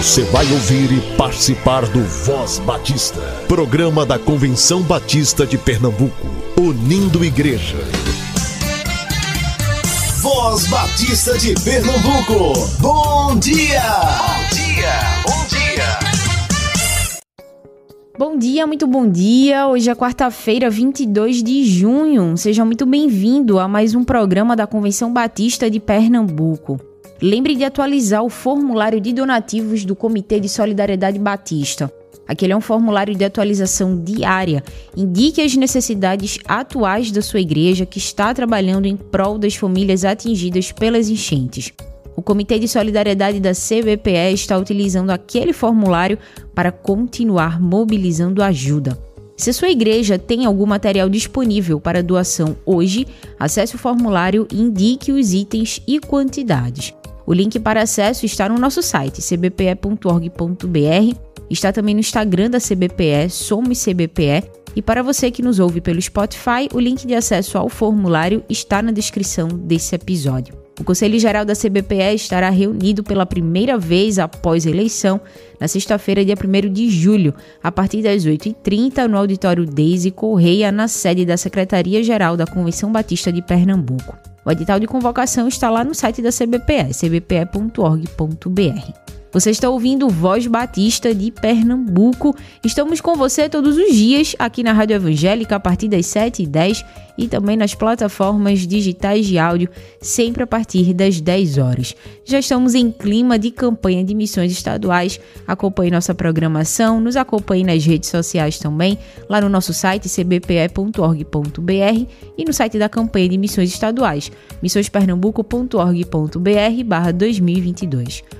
Você vai ouvir e participar do Voz Batista, programa da Convenção Batista de Pernambuco, unindo igreja. Voz Batista de Pernambuco, bom dia! Bom dia, bom dia! Bom dia, muito bom dia. Hoje é quarta-feira, 22 de junho. Seja muito bem-vindo a mais um programa da Convenção Batista de Pernambuco. Lembre de atualizar o formulário de donativos do Comitê de Solidariedade Batista. Aquele é um formulário de atualização diária. Indique as necessidades atuais da sua igreja que está trabalhando em prol das famílias atingidas pelas enchentes. O Comitê de Solidariedade da CBPE está utilizando aquele formulário para continuar mobilizando ajuda. Se sua igreja tem algum material disponível para doação hoje, acesse o formulário e indique os itens e quantidades. O link para acesso está no nosso site cbpe.org.br, está também no Instagram da CBPE, Somos CBPE, e para você que nos ouve pelo Spotify, o link de acesso ao formulário está na descrição desse episódio. O Conselho Geral da CBPE estará reunido pela primeira vez após a eleição, na sexta-feira, dia 1 de julho, a partir das 8h30, no auditório Deise Correia, na sede da Secretaria-Geral da Convenção Batista de Pernambuco. O edital de convocação está lá no site da CBPE, cbpe.org.br. Você está ouvindo Voz Batista de Pernambuco. Estamos com você todos os dias aqui na Rádio Evangélica a partir das 7h10 e também nas plataformas digitais de áudio, sempre a partir das 10 horas. Já estamos em clima de campanha de missões estaduais. Acompanhe nossa programação, nos acompanhe nas redes sociais também, lá no nosso site cbpe.org.br e no site da campanha de missões estaduais, missõespernambuco.org.br 2022.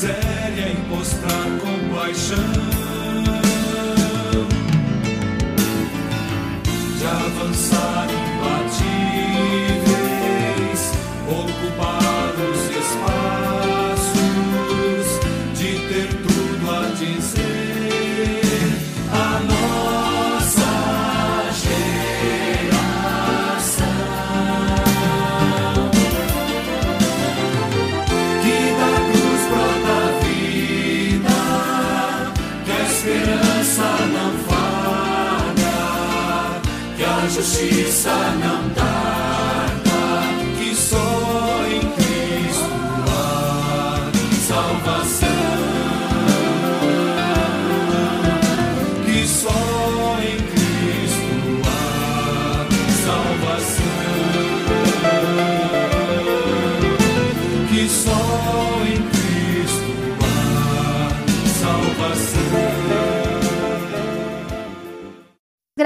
miséria e mostrar compaixão. De avançar justiça não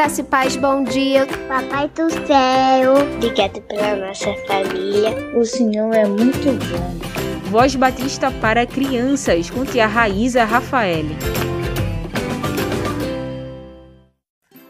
Graça e paz, bom dia. Papai do céu, obrigado pela nossa família. O Senhor é muito bom. Voz Batista para crianças, com tia Raíza Rafael.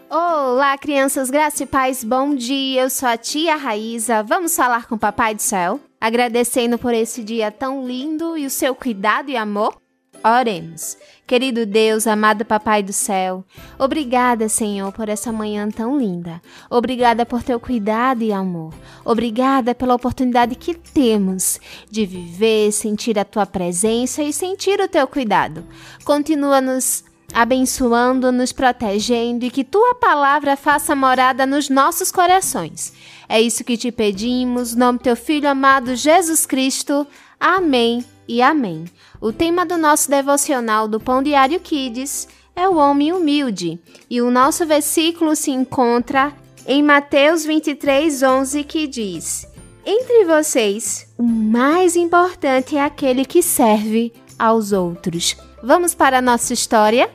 Olá, crianças, graça e paz, bom dia. Eu sou a tia Raíza. Vamos falar com o Papai do Céu, agradecendo por esse dia tão lindo e o seu cuidado e amor? Oremos. Querido Deus, amado Papai do Céu, obrigada, Senhor, por essa manhã tão linda. Obrigada por teu cuidado e amor. Obrigada pela oportunidade que temos de viver, sentir a tua presença e sentir o teu cuidado. Continua nos abençoando, nos protegendo e que tua palavra faça morada nos nossos corações. É isso que te pedimos, no nome teu filho amado Jesus Cristo. Amém e amém. O tema do nosso devocional do Pão Diário Kids é o homem humilde, e o nosso versículo se encontra em Mateus 23, 11, que diz: Entre vocês, o mais importante é aquele que serve aos outros. Vamos para a nossa história?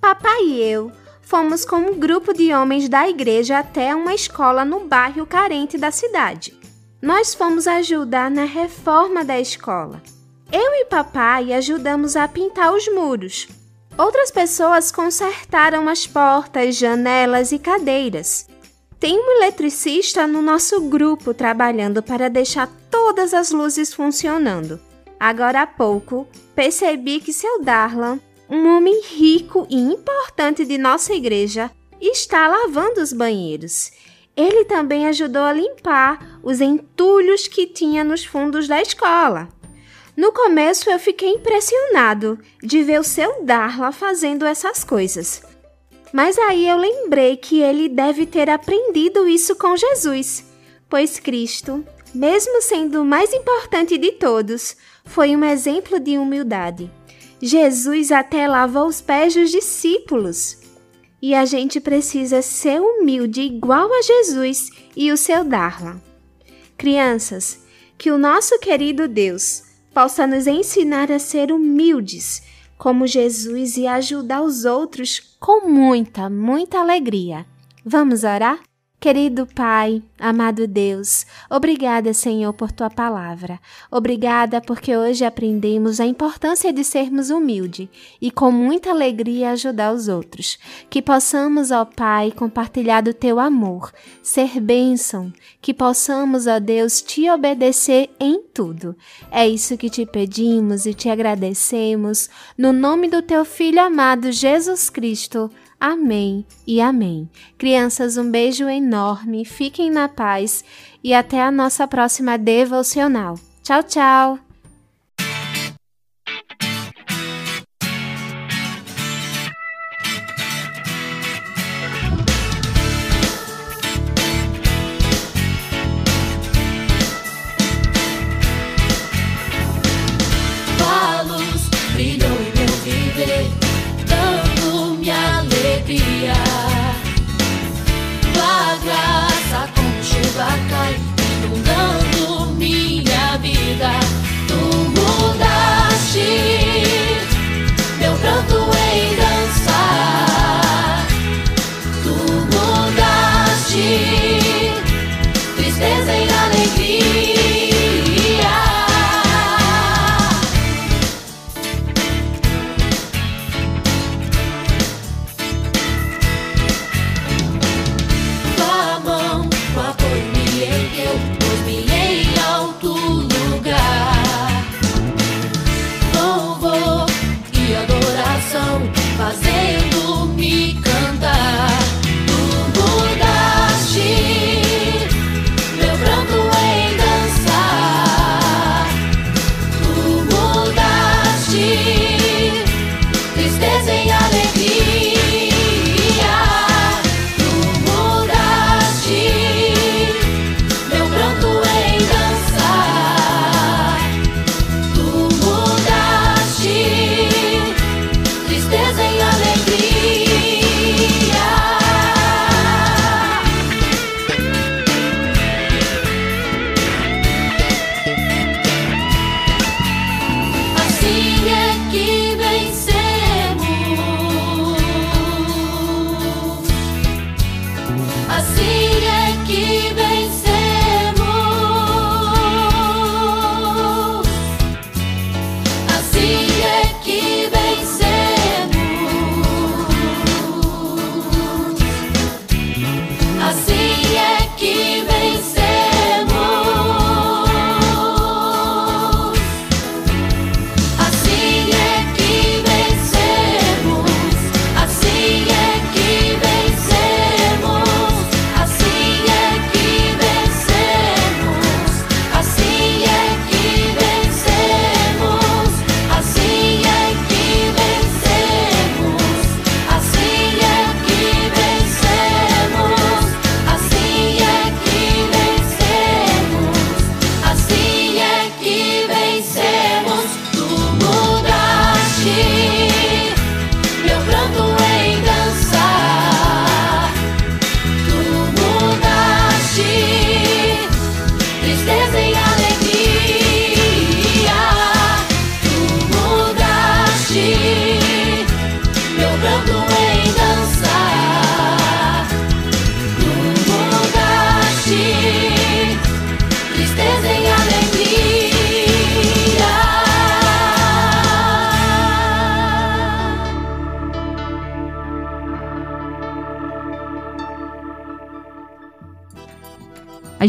Papai e eu fomos com um grupo de homens da igreja até uma escola no bairro carente da cidade. Nós fomos ajudar na reforma da escola. Eu e papai ajudamos a pintar os muros. Outras pessoas consertaram as portas, janelas e cadeiras. Tem um eletricista no nosso grupo trabalhando para deixar todas as luzes funcionando. Agora há pouco, percebi que seu Darlan, um homem rico e importante de nossa igreja, está lavando os banheiros. Ele também ajudou a limpar os entulhos que tinha nos fundos da escola. No começo eu fiquei impressionado de ver o seu Darla fazendo essas coisas. Mas aí eu lembrei que ele deve ter aprendido isso com Jesus, pois Cristo, mesmo sendo o mais importante de todos, foi um exemplo de humildade. Jesus até lavou os pés dos discípulos. E a gente precisa ser humilde igual a Jesus e o seu Darla. Crianças, que o nosso querido Deus possa nos ensinar a ser humildes como Jesus e ajudar os outros com muita, muita alegria. Vamos orar? Querido Pai, amado Deus, obrigada, Senhor, por tua palavra. Obrigada porque hoje aprendemos a importância de sermos humildes e com muita alegria ajudar os outros. Que possamos, ó Pai, compartilhar do teu amor, ser bênção, que possamos, ó Deus, te obedecer em tudo. É isso que te pedimos e te agradecemos, no nome do teu Filho amado Jesus Cristo. Amém e amém. Crianças, um beijo enorme, fiquem na paz e até a nossa próxima devocional. Tchau, tchau!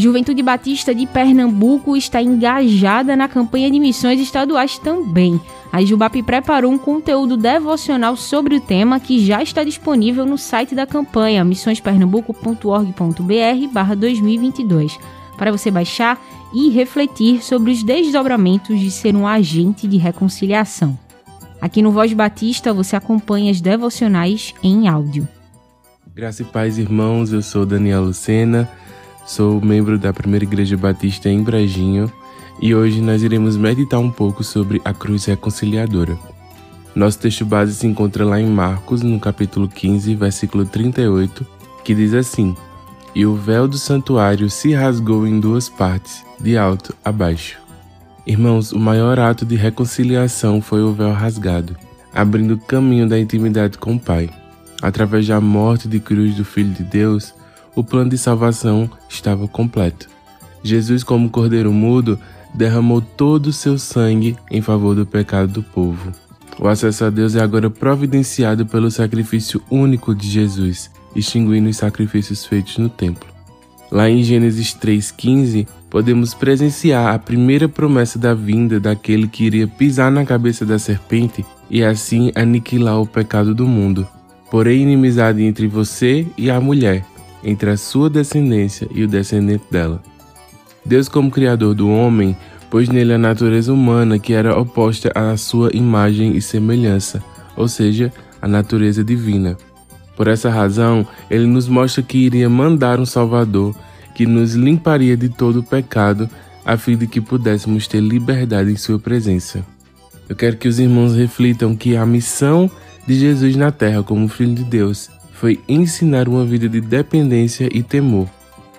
Juventude Batista de Pernambuco está engajada na campanha de missões estaduais também. A Jubap preparou um conteúdo devocional sobre o tema que já está disponível no site da campanha missõespernambuco.org.br 2022 para você baixar e refletir sobre os desdobramentos de ser um agente de reconciliação. Aqui no Voz Batista você acompanha as devocionais em áudio. Graça e paz, irmãos. Eu sou Daniel Lucena Sou membro da Primeira Igreja Batista em Brejinho e hoje nós iremos meditar um pouco sobre a cruz reconciliadora. Nosso texto base se encontra lá em Marcos, no capítulo 15, versículo 38, que diz assim: E o véu do santuário se rasgou em duas partes, de alto a baixo. Irmãos, o maior ato de reconciliação foi o véu rasgado, abrindo caminho da intimidade com o Pai. Através da morte de cruz do Filho de Deus, o plano de salvação estava completo. Jesus, como cordeiro mudo, derramou todo o seu sangue em favor do pecado do povo. O acesso a Deus é agora providenciado pelo sacrifício único de Jesus, extinguindo os sacrifícios feitos no templo. Lá em Gênesis 3,15, podemos presenciar a primeira promessa da vinda daquele que iria pisar na cabeça da serpente e assim aniquilar o pecado do mundo. Porém, inimizade entre você e a mulher, entre a sua descendência e o descendente dela. Deus, como Criador do homem, pôs nele a natureza humana que era oposta à sua imagem e semelhança, ou seja, a natureza divina. Por essa razão, ele nos mostra que iria mandar um Salvador que nos limparia de todo o pecado, a fim de que pudéssemos ter liberdade em Sua presença. Eu quero que os irmãos reflitam que a missão de Jesus na terra como Filho de Deus foi ensinar uma vida de dependência e temor.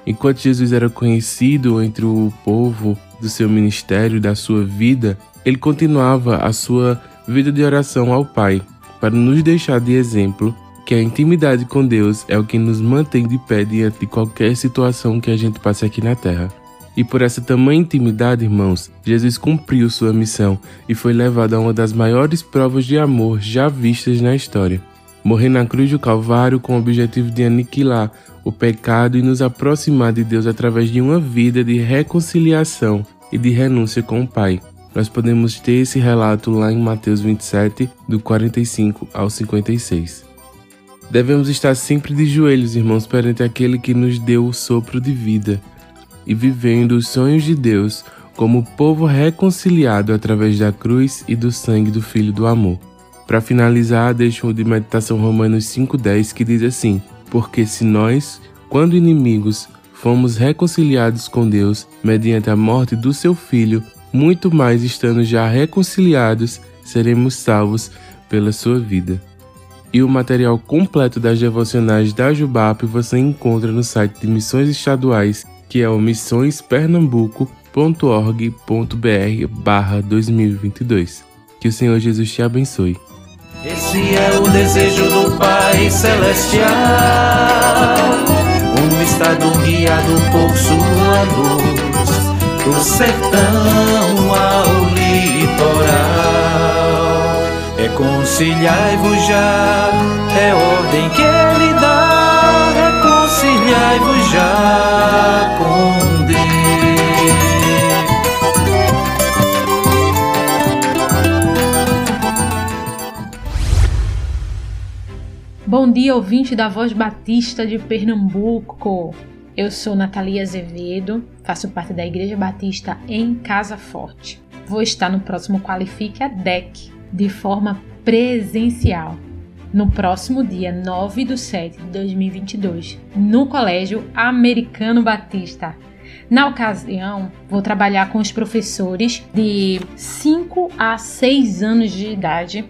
Enquanto Jesus era conhecido entre o povo do seu ministério, da sua vida, ele continuava a sua vida de oração ao Pai, para nos deixar de exemplo que a intimidade com Deus é o que nos mantém de pé diante de qualquer situação que a gente passe aqui na terra. E por essa tamanha intimidade, irmãos, Jesus cumpriu sua missão e foi levado a uma das maiores provas de amor já vistas na história morrer na cruz do Calvário com o objetivo de aniquilar o pecado e nos aproximar de Deus através de uma vida de reconciliação e de renúncia com o Pai. Nós podemos ter esse relato lá em Mateus 27, do 45 ao 56. Devemos estar sempre de joelhos, irmãos, perante aquele que nos deu o sopro de vida e vivendo os sonhos de Deus como povo reconciliado através da cruz e do sangue do Filho do Amor. Para finalizar, deixo de meditação Romanos 5,10 que diz assim: Porque se nós, quando inimigos, fomos reconciliados com Deus mediante a morte do seu Filho, muito mais estando já reconciliados, seremos salvos pela sua vida. E o material completo das devocionais da Jubap você encontra no site de Missões Estaduais, que é o missõespernambuco.org.br barra 2022. Que o Senhor Jesus te abençoe. Esse é o desejo do Pai Celestial. Um estado guiado por sua luz, do sertão ao litoral. Reconciliai-vos já, é ordem que ele dá. Reconciliai-vos já com Bom dia, ouvinte da Voz Batista de Pernambuco. Eu sou Natalia Azevedo, faço parte da Igreja Batista em Casa Forte. Vou estar no próximo Qualifique a DEC de forma presencial, no próximo dia 9 de 7 de 2022, no Colégio Americano Batista. Na ocasião, vou trabalhar com os professores de 5 a 6 anos de idade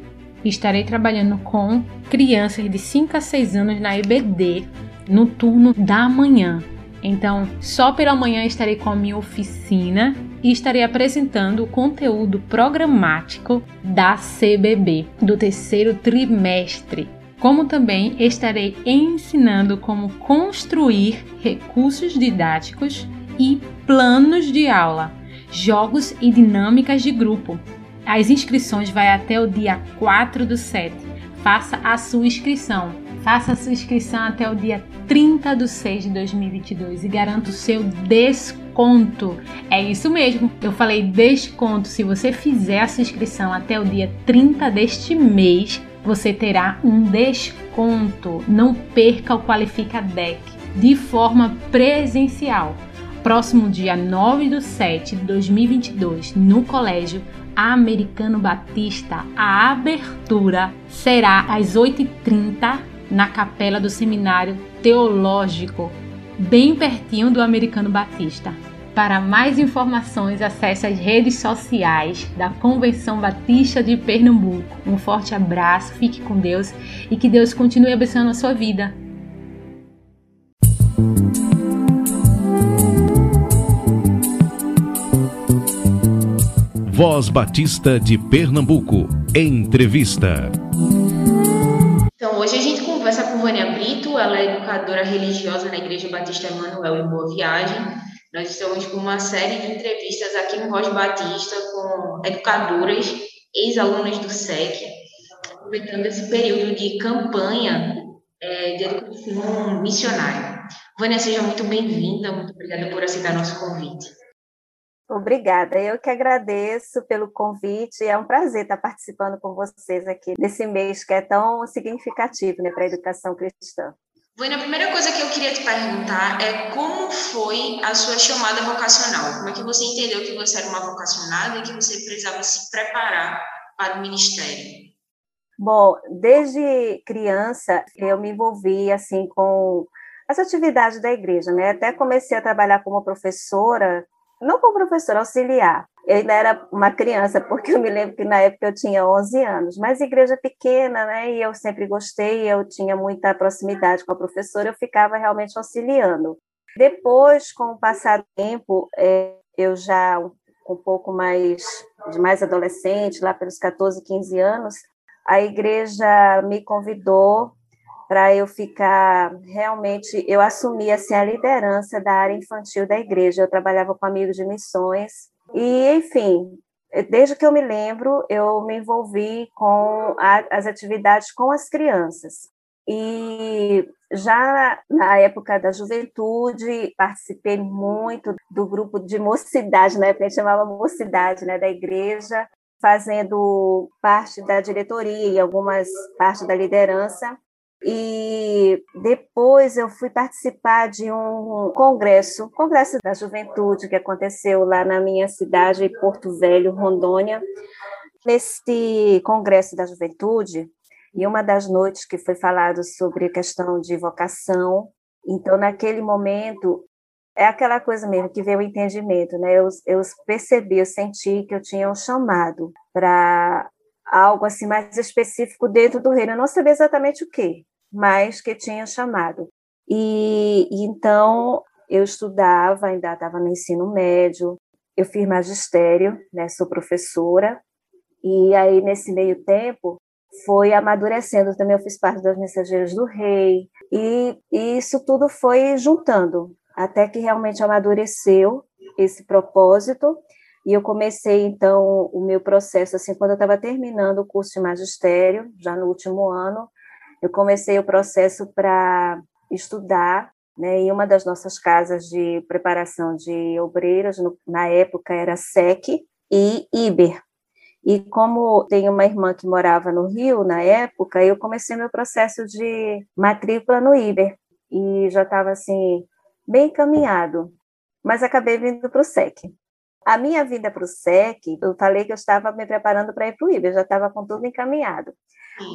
estarei trabalhando com crianças de 5 a 6 anos na EBD no turno da manhã. Então, só pela manhã estarei com a minha oficina e estarei apresentando o conteúdo programático da CBB do terceiro trimestre. Como também estarei ensinando como construir recursos didáticos e planos de aula, jogos e dinâmicas de grupo, as inscrições vai até o dia 4 do 7. Faça a sua inscrição. Faça a sua inscrição até o dia 30 de 6 de 2022 e garanta o seu desconto. É isso mesmo, eu falei desconto. Se você fizer a sua inscrição até o dia 30 deste mês, você terá um desconto. Não perca o Qualifica Deck de forma presencial. Próximo dia 9 de 7 de 2022, no colégio Americano Batista, a abertura será às 8h30 na capela do Seminário Teológico, bem pertinho do Americano Batista. Para mais informações, acesse as redes sociais da Convenção Batista de Pernambuco. Um forte abraço, fique com Deus e que Deus continue abençoando a sua vida. Voz Batista de Pernambuco. Entrevista. Então, hoje a gente conversa com Vânia Brito, ela é educadora religiosa na Igreja Batista Emanuel em Boa Viagem. Nós estamos com uma série de entrevistas aqui no Voz Batista com educadoras, ex-alunas do SEC, aproveitando esse período de campanha é, de educação missionária. Vânia, seja muito bem-vinda, muito obrigada por aceitar nosso convite. Obrigada, eu que agradeço pelo convite. É um prazer estar participando com vocês aqui nesse mês que é tão significativo né, para a educação cristã. Vânia, a primeira coisa que eu queria te perguntar é como foi a sua chamada vocacional? Como é que você entendeu que você era uma vocacionada e que você precisava se preparar para o ministério? Bom, desde criança eu me envolvi assim com as atividades da igreja, né? Até comecei a trabalhar como professora não como professora auxiliar, eu ainda era uma criança, porque eu me lembro que na época eu tinha 11 anos, mas igreja pequena, né, e eu sempre gostei, eu tinha muita proximidade com a professora, eu ficava realmente auxiliando. Depois, com o passar do tempo, é, eu já um pouco mais, de mais adolescente, lá pelos 14, 15 anos, a igreja me convidou para eu ficar realmente, eu assumi assim a liderança da área infantil da igreja. Eu trabalhava com amigos de missões e, enfim, desde que eu me lembro, eu me envolvi com a, as atividades com as crianças. E já na época da juventude, participei muito do grupo de mocidade, na época a gente chamava mocidade, né, da igreja, fazendo parte da diretoria e algumas partes da liderança. E depois eu fui participar de um congresso, congresso da juventude que aconteceu lá na minha cidade, Porto Velho, Rondônia. Nesse congresso da juventude, e uma das noites que foi falado sobre a questão de vocação, então naquele momento é aquela coisa mesmo que veio o entendimento, né? Eu, eu percebi, eu senti que eu tinha um chamado para algo assim mais específico dentro do reino. Eu não sabia exatamente o que, mas que tinha chamado. E, e então eu estudava, ainda estava no ensino médio, eu fiz magistério, né, sou professora, e aí nesse meio tempo foi amadurecendo também, eu fiz parte das Mensageiras do Rei, e, e isso tudo foi juntando, até que realmente amadureceu esse propósito, e eu comecei, então, o meu processo, assim, quando eu estava terminando o curso de magistério, já no último ano, eu comecei o processo para estudar né, em uma das nossas casas de preparação de obreiras, no, na época era SEC e IBER. E como tenho uma irmã que morava no Rio na época, eu comecei meu processo de matrícula no IBER e já estava assim bem encaminhado, mas acabei vindo para o SEC. A minha vinda para o SEC, eu falei que eu estava me preparando para ir para o IBER, já estava com tudo encaminhado.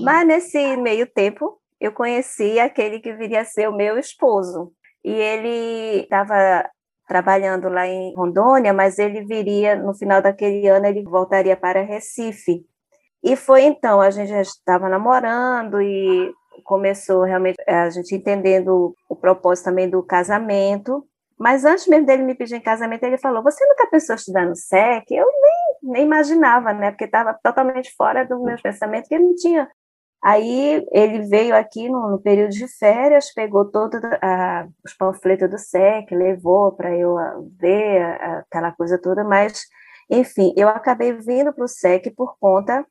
Mas nesse meio tempo, eu conheci aquele que viria a ser o meu esposo. E ele estava trabalhando lá em Rondônia, mas ele viria, no final daquele ano, ele voltaria para Recife. E foi então, a gente já estava namorando e começou realmente a gente entendendo o propósito também do casamento. Mas antes mesmo dele me pedir em casamento, ele falou: Você nunca pensou em estudar no SEC? Eu nem, nem imaginava, né? Porque estava totalmente fora do meu pensamento, que ele não tinha. Aí ele veio aqui no, no período de férias, pegou todos os panfletos do SEC, levou para eu ah, ver aquela coisa toda, mas, enfim, eu acabei vindo para o SEC por conta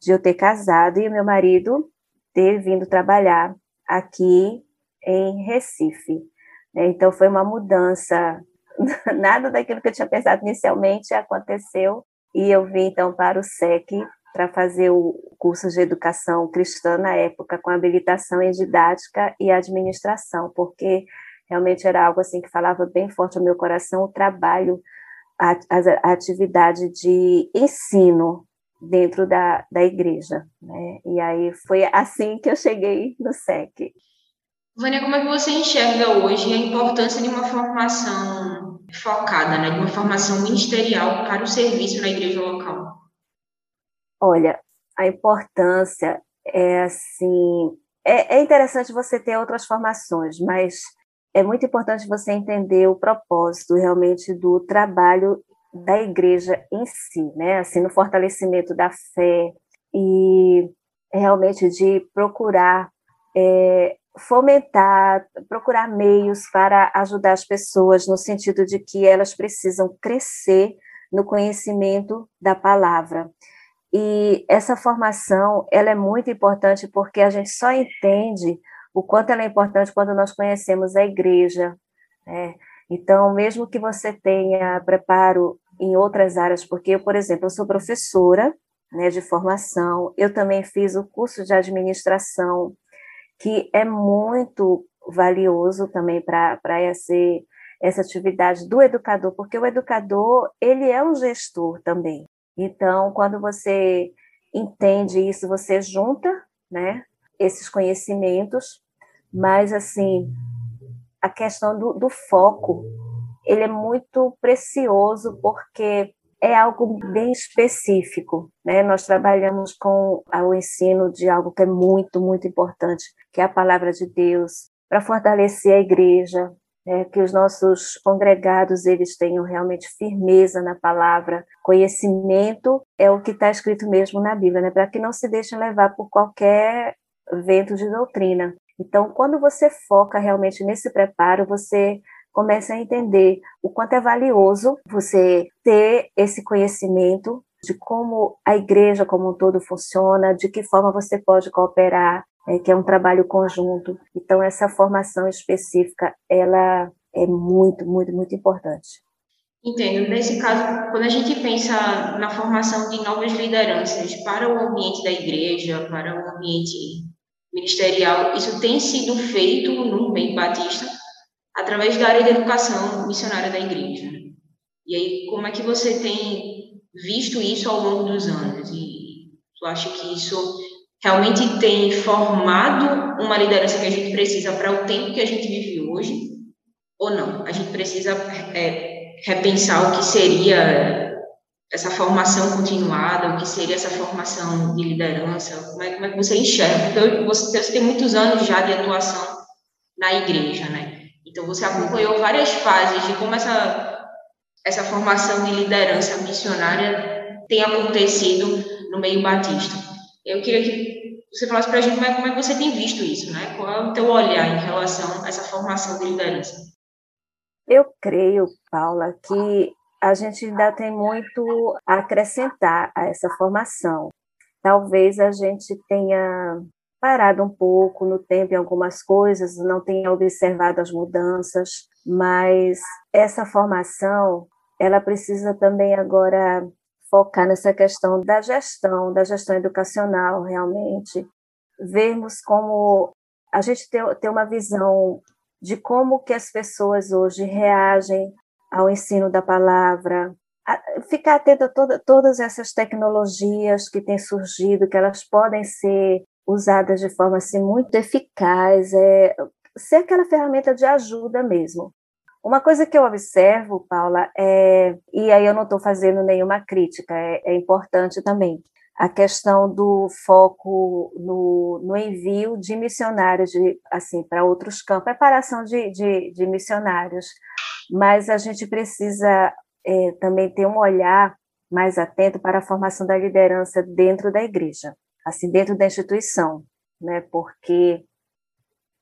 de eu ter casado e meu marido ter vindo trabalhar aqui em Recife. Né? Então, foi uma mudança, nada daquilo que eu tinha pensado inicialmente aconteceu, e eu vim então para o SEC para fazer o curso de educação cristã na época, com habilitação em didática e administração, porque realmente era algo assim que falava bem forte ao meu coração o trabalho, a, a, atividade de ensino dentro da, da igreja. Né? E aí foi assim que eu cheguei no SEC. Vânia, como é que você enxerga hoje a importância de uma formação focada, né, de uma formação ministerial para o serviço na igreja local? Olha, a importância é assim. É, é interessante você ter outras formações, mas é muito importante você entender o propósito realmente do trabalho da igreja em si, né? Assim, no fortalecimento da fé e realmente de procurar é, fomentar, procurar meios para ajudar as pessoas no sentido de que elas precisam crescer no conhecimento da palavra. E essa formação, ela é muito importante porque a gente só entende o quanto ela é importante quando nós conhecemos a igreja. Né? Então, mesmo que você tenha preparo em outras áreas, porque eu, por exemplo, eu sou professora né, de formação, eu também fiz o curso de administração, que é muito valioso também para essa, essa atividade do educador, porque o educador, ele é um gestor também. Então, quando você entende isso, você junta, né, esses conhecimentos, mas assim, a questão do, do foco, ele é muito precioso porque é algo bem específico, né? Nós trabalhamos com o ensino de algo que é muito, muito importante, que é a palavra de Deus, para fortalecer a igreja, né, que os nossos congregados eles tenham realmente firmeza na palavra, conhecimento é o que está escrito mesmo na Bíblia, né, para que não se deixem levar por qualquer vento de doutrina. Então, quando você foca realmente nesse preparo, você começa a entender o quanto é valioso você ter esse conhecimento de como a igreja como um todo funciona, de que forma você pode cooperar, é, que é um trabalho conjunto. Então, essa formação específica, ela é muito, muito, muito importante. Entendo. Nesse caso, quando a gente pensa na formação de novas lideranças para o ambiente da igreja, para o ambiente ministerial, isso tem sido feito no meio batista através da área de educação missionária da igreja. E aí, como é que você tem visto isso ao longo dos anos? E tu acha que isso realmente tem formado uma liderança que a gente precisa para o tempo que a gente vive hoje, ou não? A gente precisa é, repensar o que seria essa formação continuada, o que seria essa formação de liderança, como é, como é que você enxerga? Porque você, você tem muitos anos já de atuação na igreja, né? Então você acompanhou várias fases de como essa, essa formação de liderança missionária tem acontecido no meio batista. Eu queria que você falasse para a gente como é, como é que você tem visto isso, né? Qual é o teu olhar em relação a essa formação de liderança? Eu creio, Paula, que a gente ainda tem muito a acrescentar a essa formação. Talvez a gente tenha parado um pouco no tempo em algumas coisas, não tenha observado as mudanças, mas essa formação, ela precisa também agora focar nessa questão da gestão, da gestão educacional, realmente, vermos como a gente ter, ter uma visão de como que as pessoas hoje reagem ao ensino da palavra, ficar atento a toda, todas essas tecnologias que têm surgido, que elas podem ser usadas de forma assim, muito eficaz, é, ser aquela ferramenta de ajuda mesmo. Uma coisa que eu observo, Paula, é, e aí eu não estou fazendo nenhuma crítica, é, é, importante também, a questão do foco no, no envio de missionários de, assim, para outros campos, preparação de, de, de, missionários, mas a gente precisa é, também ter um olhar mais atento para a formação da liderança dentro da igreja, assim, dentro da instituição, né, porque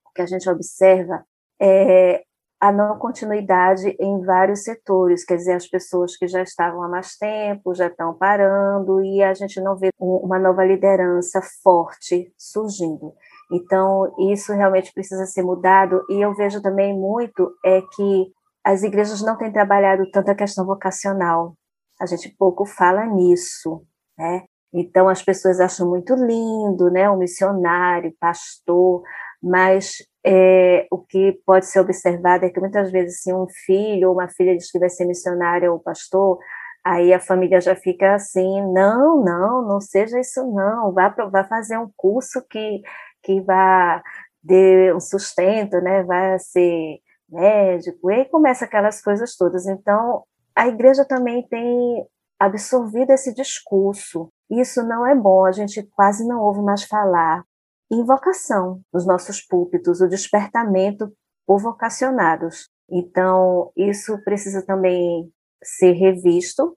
o que a gente observa é a não continuidade em vários setores, quer dizer, as pessoas que já estavam há mais tempo já estão parando e a gente não vê uma nova liderança forte surgindo. Então, isso realmente precisa ser mudado, e eu vejo também muito é que as igrejas não têm trabalhado tanto a questão vocacional, a gente pouco fala nisso, né? Então, as pessoas acham muito lindo, né, um missionário, pastor, mas é, o que pode ser observado é que muitas vezes, se um filho ou uma filha diz que vai ser missionário ou pastor, aí a família já fica assim, não, não, não seja isso não, vá, vá fazer um curso que que vai ter um sustento, né? Vai ser médico, e aí começa aquelas coisas todas. Então, a igreja também tem absorvido esse discurso. Isso não é bom, a gente quase não ouve mais falar. Invocação nos nossos púlpitos, o despertamento por vocacionados. Então, isso precisa também ser revisto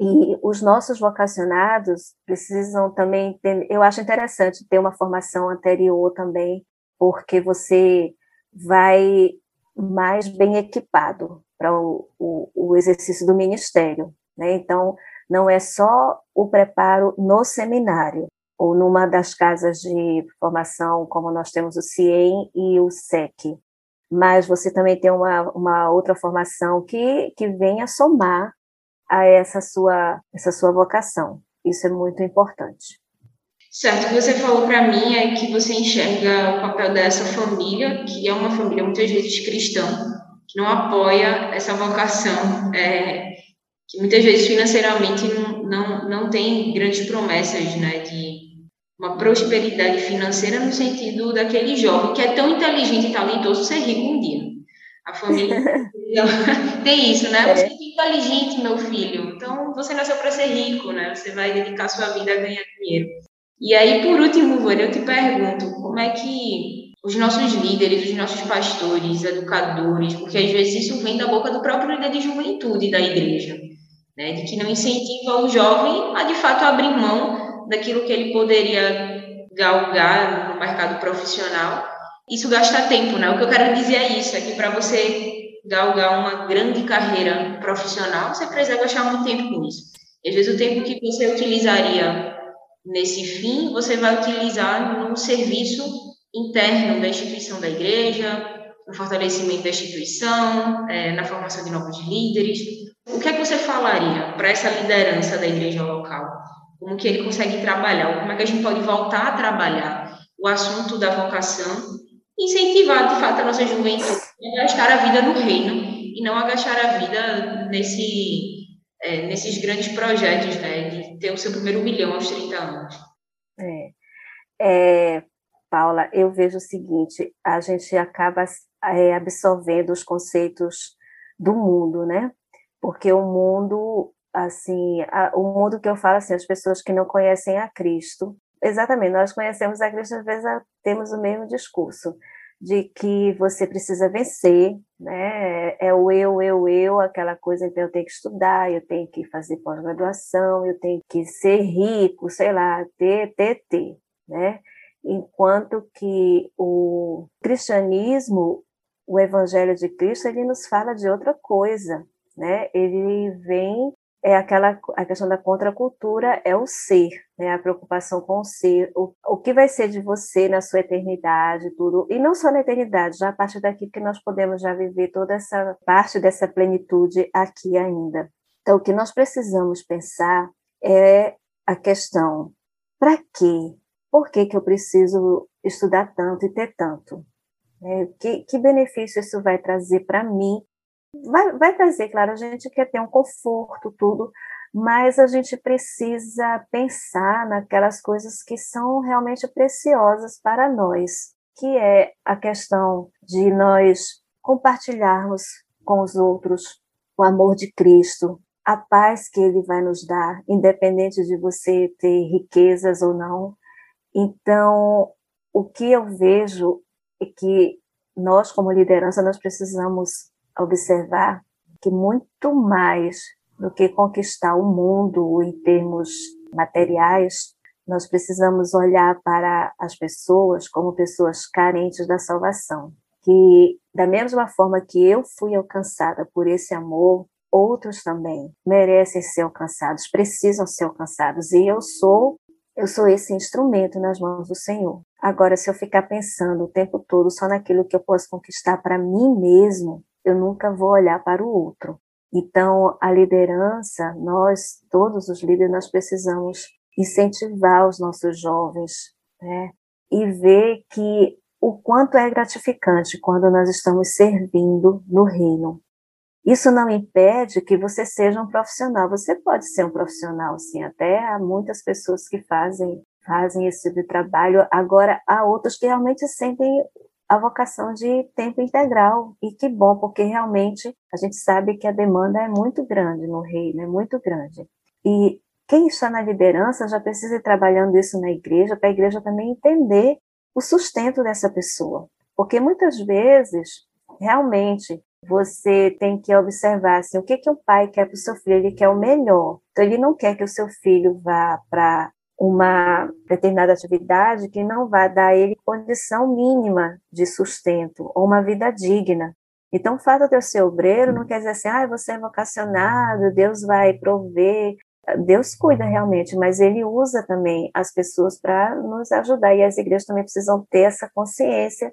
e os nossos vocacionados precisam também ter, eu acho interessante ter uma formação anterior também, porque você vai mais bem equipado para o, o, o exercício do ministério. Né? Então, não é só o preparo no seminário, ou numa das casas de formação, como nós temos o CIEM e o SEC, mas você também tem uma, uma outra formação que, que venha somar a essa sua, essa sua vocação. Isso é muito importante. Certo, você falou para mim é que você enxerga o papel dessa família, que é uma família muitas vezes cristã, que não apoia essa vocação, é, que muitas vezes financeiramente não, não, não tem grandes promessas né, de uma prosperidade financeira no sentido daquele jovem que é tão inteligente e talentoso ser rico um dia. A família tem isso, né? Você é inteligente, meu filho. Então, você nasceu para ser rico, né? Você vai dedicar sua vida a ganhar dinheiro. E aí, por último, Vânia, eu te pergunto, como é que os nossos líderes, os nossos pastores, educadores, porque às vezes isso vem da boca do próprio líder de juventude da igreja, né? De que não incentiva o jovem a, de fato, abrir mão daquilo que ele poderia galgar no mercado profissional. Isso gasta tempo, né? O que eu quero dizer é isso, é que para você galgar uma grande carreira profissional, você precisa gastar muito tempo com isso. Às vezes o tempo que você utilizaria nesse fim, você vai utilizar no serviço interno da instituição da igreja, no fortalecimento da instituição, é, na formação de novos líderes. O que é que você falaria para essa liderança da igreja local? Como que ele consegue trabalhar? Como é que a gente pode voltar a trabalhar o assunto da vocação incentivar de fato a nossa juventude a gastar a vida no reino e não a gastar a vida nesse, é, nesses grandes projetos, né, de ter o seu primeiro milhão aos 30 anos. É. é Paula, eu vejo o seguinte, a gente acaba é, absorvendo os conceitos do mundo, né? Porque o mundo, assim, a, o mundo que eu falo, assim, as pessoas que não conhecem a Cristo, exatamente, nós conhecemos a Cristo, às vezes temos o mesmo discurso de que você precisa vencer, né? É o eu, eu, eu, aquela coisa, então eu tenho que estudar, eu tenho que fazer pós-graduação, eu tenho que ser rico, sei lá, ter, ter, ter, né? Enquanto que o cristianismo, o evangelho de Cristo, ele nos fala de outra coisa, né? Ele vem é aquela a questão da contracultura é o ser, né? A preocupação com o ser, o, o que vai ser de você na sua eternidade, tudo, e não só na eternidade, já a partir daqui que nós podemos já viver toda essa parte dessa plenitude aqui ainda. Então, o que nós precisamos pensar é a questão: para quê? Por que, que eu preciso estudar tanto e ter tanto? É, que, que benefício isso vai trazer para mim vai, vai trazer, claro, a gente quer ter um conforto, tudo, mas a gente precisa pensar naquelas coisas que são realmente preciosas para nós, que é a questão de nós compartilharmos com os outros o amor de Cristo, a paz que ele vai nos dar, independente de você ter riquezas ou não. Então, o que eu vejo é que nós, como liderança, nós precisamos observar que muito mais do que conquistar o mundo em termos materiais, nós precisamos olhar para as pessoas como pessoas carentes da salvação. Que, da mesma forma que eu fui alcançada por esse amor, outros também merecem ser alcançados, precisam ser alcançados. E eu sou eu sou esse instrumento nas mãos do Senhor. Agora, se eu ficar pensando o tempo todo só naquilo que eu posso conquistar para mim mesmo, eu nunca vou olhar para o outro. Então, a liderança, nós, todos os líderes, nós precisamos incentivar os nossos jovens, né? E ver que o quanto é gratificante quando nós estamos servindo no reino. Isso não impede que você seja um profissional. Você pode ser um profissional, sim. Até há muitas pessoas que fazem fazem esse tipo de trabalho. Agora, há outros que realmente sentem a vocação de tempo integral. E que bom, porque realmente a gente sabe que a demanda é muito grande no reino, é muito grande. E quem está na liderança já precisa ir trabalhando isso na igreja, para a igreja também entender o sustento dessa pessoa. Porque muitas vezes, realmente, você tem que observar assim, o que, que um pai quer para o seu filho, ele quer o melhor. Então, ele não quer que o seu filho vá para uma determinada atividade que não vai dar a ele condição mínima de sustento ou uma vida digna. Então, o fato de eu ser obreiro não quer dizer assim, ah, você é vocacionado, Deus vai prover. Deus cuida realmente, mas Ele usa também as pessoas para nos ajudar. E as igrejas também precisam ter essa consciência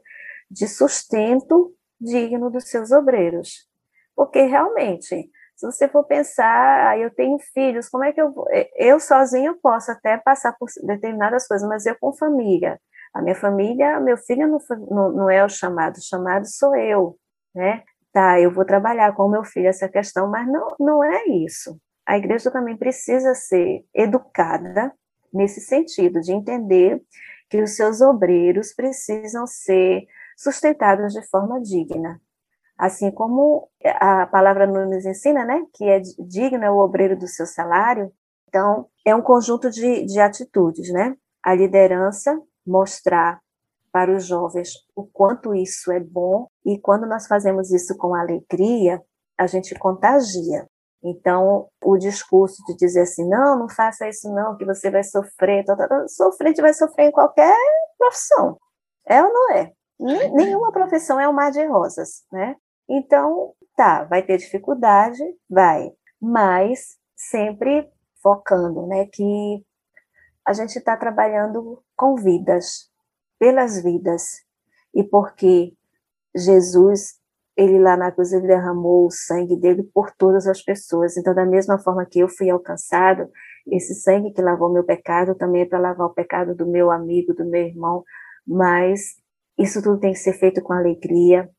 de sustento digno dos seus obreiros. Porque realmente, se você for pensar, ah, eu tenho filhos, como é que eu vou? Eu sozinho posso até passar por determinadas coisas, mas eu com família. A minha família, meu filho não, não, não é o chamado, o chamado sou eu, né? Tá, eu vou trabalhar com o meu filho essa questão, mas não, não é isso. A igreja também precisa ser educada nesse sentido, de entender que os seus obreiros precisam ser sustentados de forma digna. Assim como a palavra nos ensina, né, que é digno é o obreiro do seu salário, então é um conjunto de, de atitudes, né? A liderança mostrar para os jovens o quanto isso é bom e quando nós fazemos isso com alegria, a gente contagia. Então, o discurso de dizer assim, não, não faça isso não, que você vai sofrer, tá, tá, tá, sofrer, vai sofrer em qualquer profissão, é ou não é? Nenhuma profissão é um mar de rosas, né? Então, tá, vai ter dificuldade, vai, mas sempre focando, né, que a gente está trabalhando com vidas, pelas vidas, e porque Jesus, ele lá na cruz, ele derramou o sangue dele por todas as pessoas, então da mesma forma que eu fui alcançado, esse sangue que lavou meu pecado também é para lavar o pecado do meu amigo, do meu irmão, mas isso tudo tem que ser feito com alegria,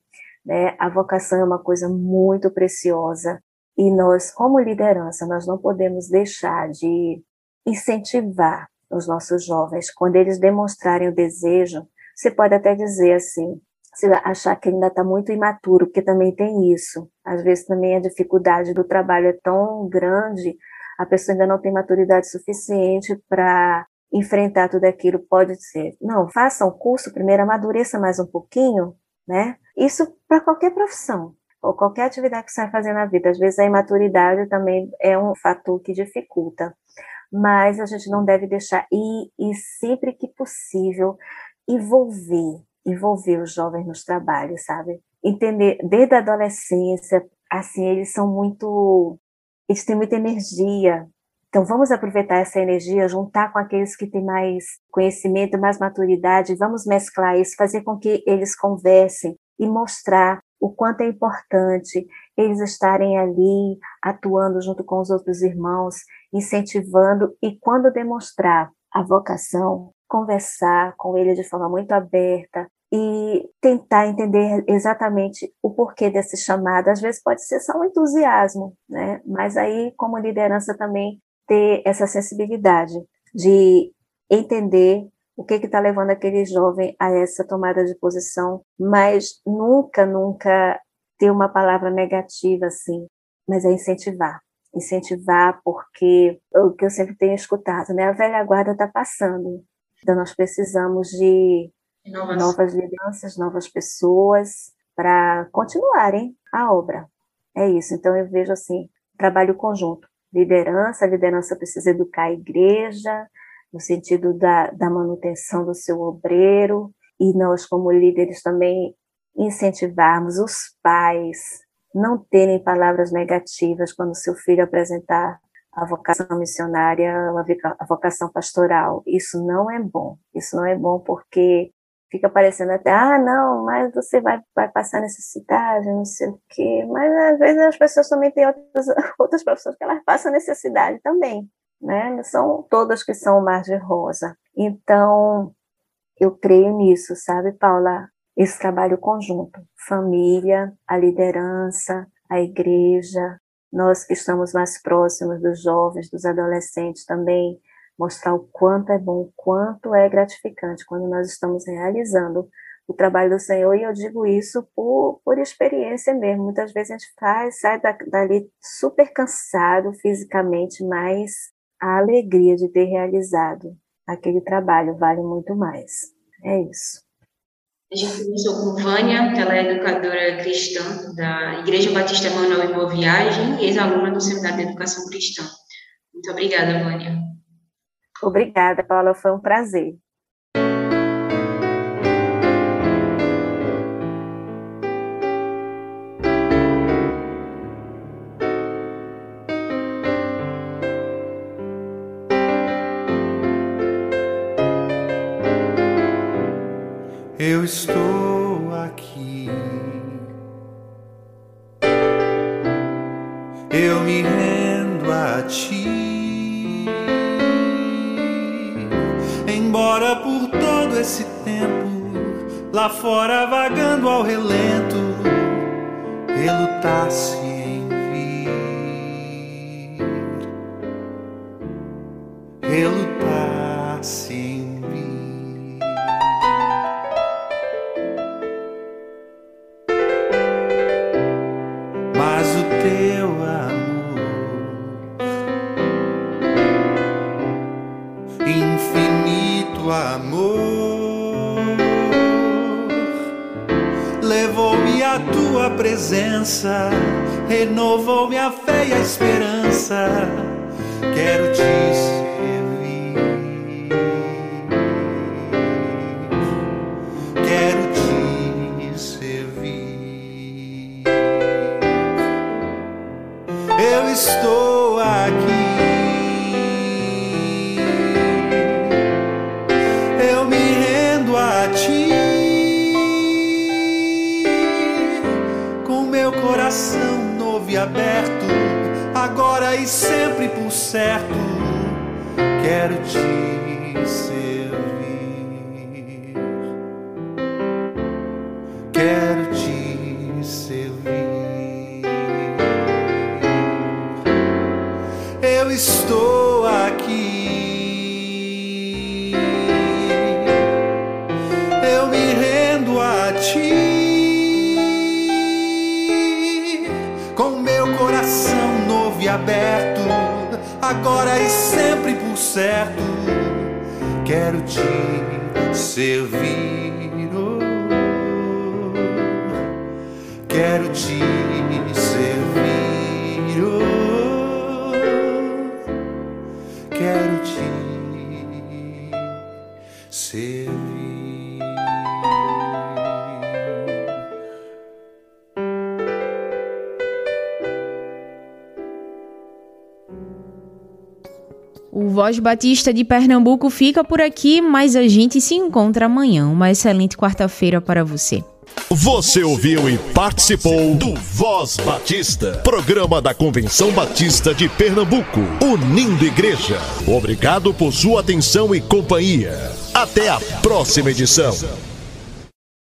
né? A vocação é uma coisa muito preciosa e nós, como liderança, nós não podemos deixar de incentivar os nossos jovens quando eles demonstrarem o desejo. Você pode até dizer assim, se achar que ainda está muito imaturo, porque também tem isso. Às vezes também a dificuldade do trabalho é tão grande, a pessoa ainda não tem maturidade suficiente para enfrentar tudo aquilo. Pode ser, não, faça um curso, primeiro amadureça mais um pouquinho, né? Isso para qualquer profissão ou qualquer atividade que você vai fazer na vida. Às vezes a imaturidade também é um fator que dificulta, mas a gente não deve deixar e, e sempre que possível envolver, envolver os jovens nos trabalhos, sabe? Entender desde a adolescência, assim eles são muito, eles têm muita energia, então, vamos aproveitar essa energia, juntar com aqueles que têm mais conhecimento, mais maturidade, vamos mesclar isso, fazer com que eles conversem e mostrar o quanto é importante eles estarem ali, atuando junto com os outros irmãos, incentivando e, quando demonstrar a vocação, conversar com ele de forma muito aberta, e tentar entender exatamente o porquê desse chamado. Às vezes pode ser só um entusiasmo, né? Mas aí, como liderança também, ter essa sensibilidade de entender o que está levando aquele jovem a essa tomada de posição, mas nunca, nunca ter uma palavra negativa assim, mas é incentivar. Incentivar, porque o que eu sempre tenho escutado, né? A velha guarda está passando. Então, nós precisamos de novas, novas lideranças, novas pessoas para continuarem a obra. É isso. Então, eu vejo assim: trabalho conjunto liderança, a liderança precisa educar a igreja, no sentido da, da manutenção do seu obreiro, e nós, como líderes, também incentivarmos os pais não terem palavras negativas quando seu filho apresentar a vocação missionária, a vocação pastoral. Isso não é bom. Isso não é bom porque fica parecendo até, ah, não, mas você vai, vai passar necessidade, não sei o quê. Mas às vezes as pessoas também têm outras, outras profissões que elas passam necessidade também, né? Não são todas que são mar de rosa. Então, eu creio nisso, sabe, Paula? Esse trabalho conjunto, família, a liderança, a igreja, nós que estamos mais próximos dos jovens, dos adolescentes também, mostrar o quanto é bom, o quanto é gratificante quando nós estamos realizando o trabalho do Senhor, e eu digo isso por, por experiência mesmo. Muitas vezes a gente faz, sai dali super cansado fisicamente, mas a alegria de ter realizado aquele trabalho vale muito mais. É isso. A gente começou com Vânia, ela é educadora cristã da Igreja Batista Manuel em Boa Viagem e ex-aluna do Seminário de Educação Cristã. Muito obrigada, Vânia. Obrigada, Paula, foi um prazer. Eu estou esse tempo lá fora vagando ao relento, relutasse em vir. Relutasse em presença, renovou minha fé e a esperança. Quero te Voz Batista de Pernambuco fica por aqui, mas a gente se encontra amanhã. Uma excelente quarta-feira para você. Você ouviu e participou do Voz Batista, programa da Convenção Batista de Pernambuco, unindo igreja. Obrigado por sua atenção e companhia. Até a próxima edição.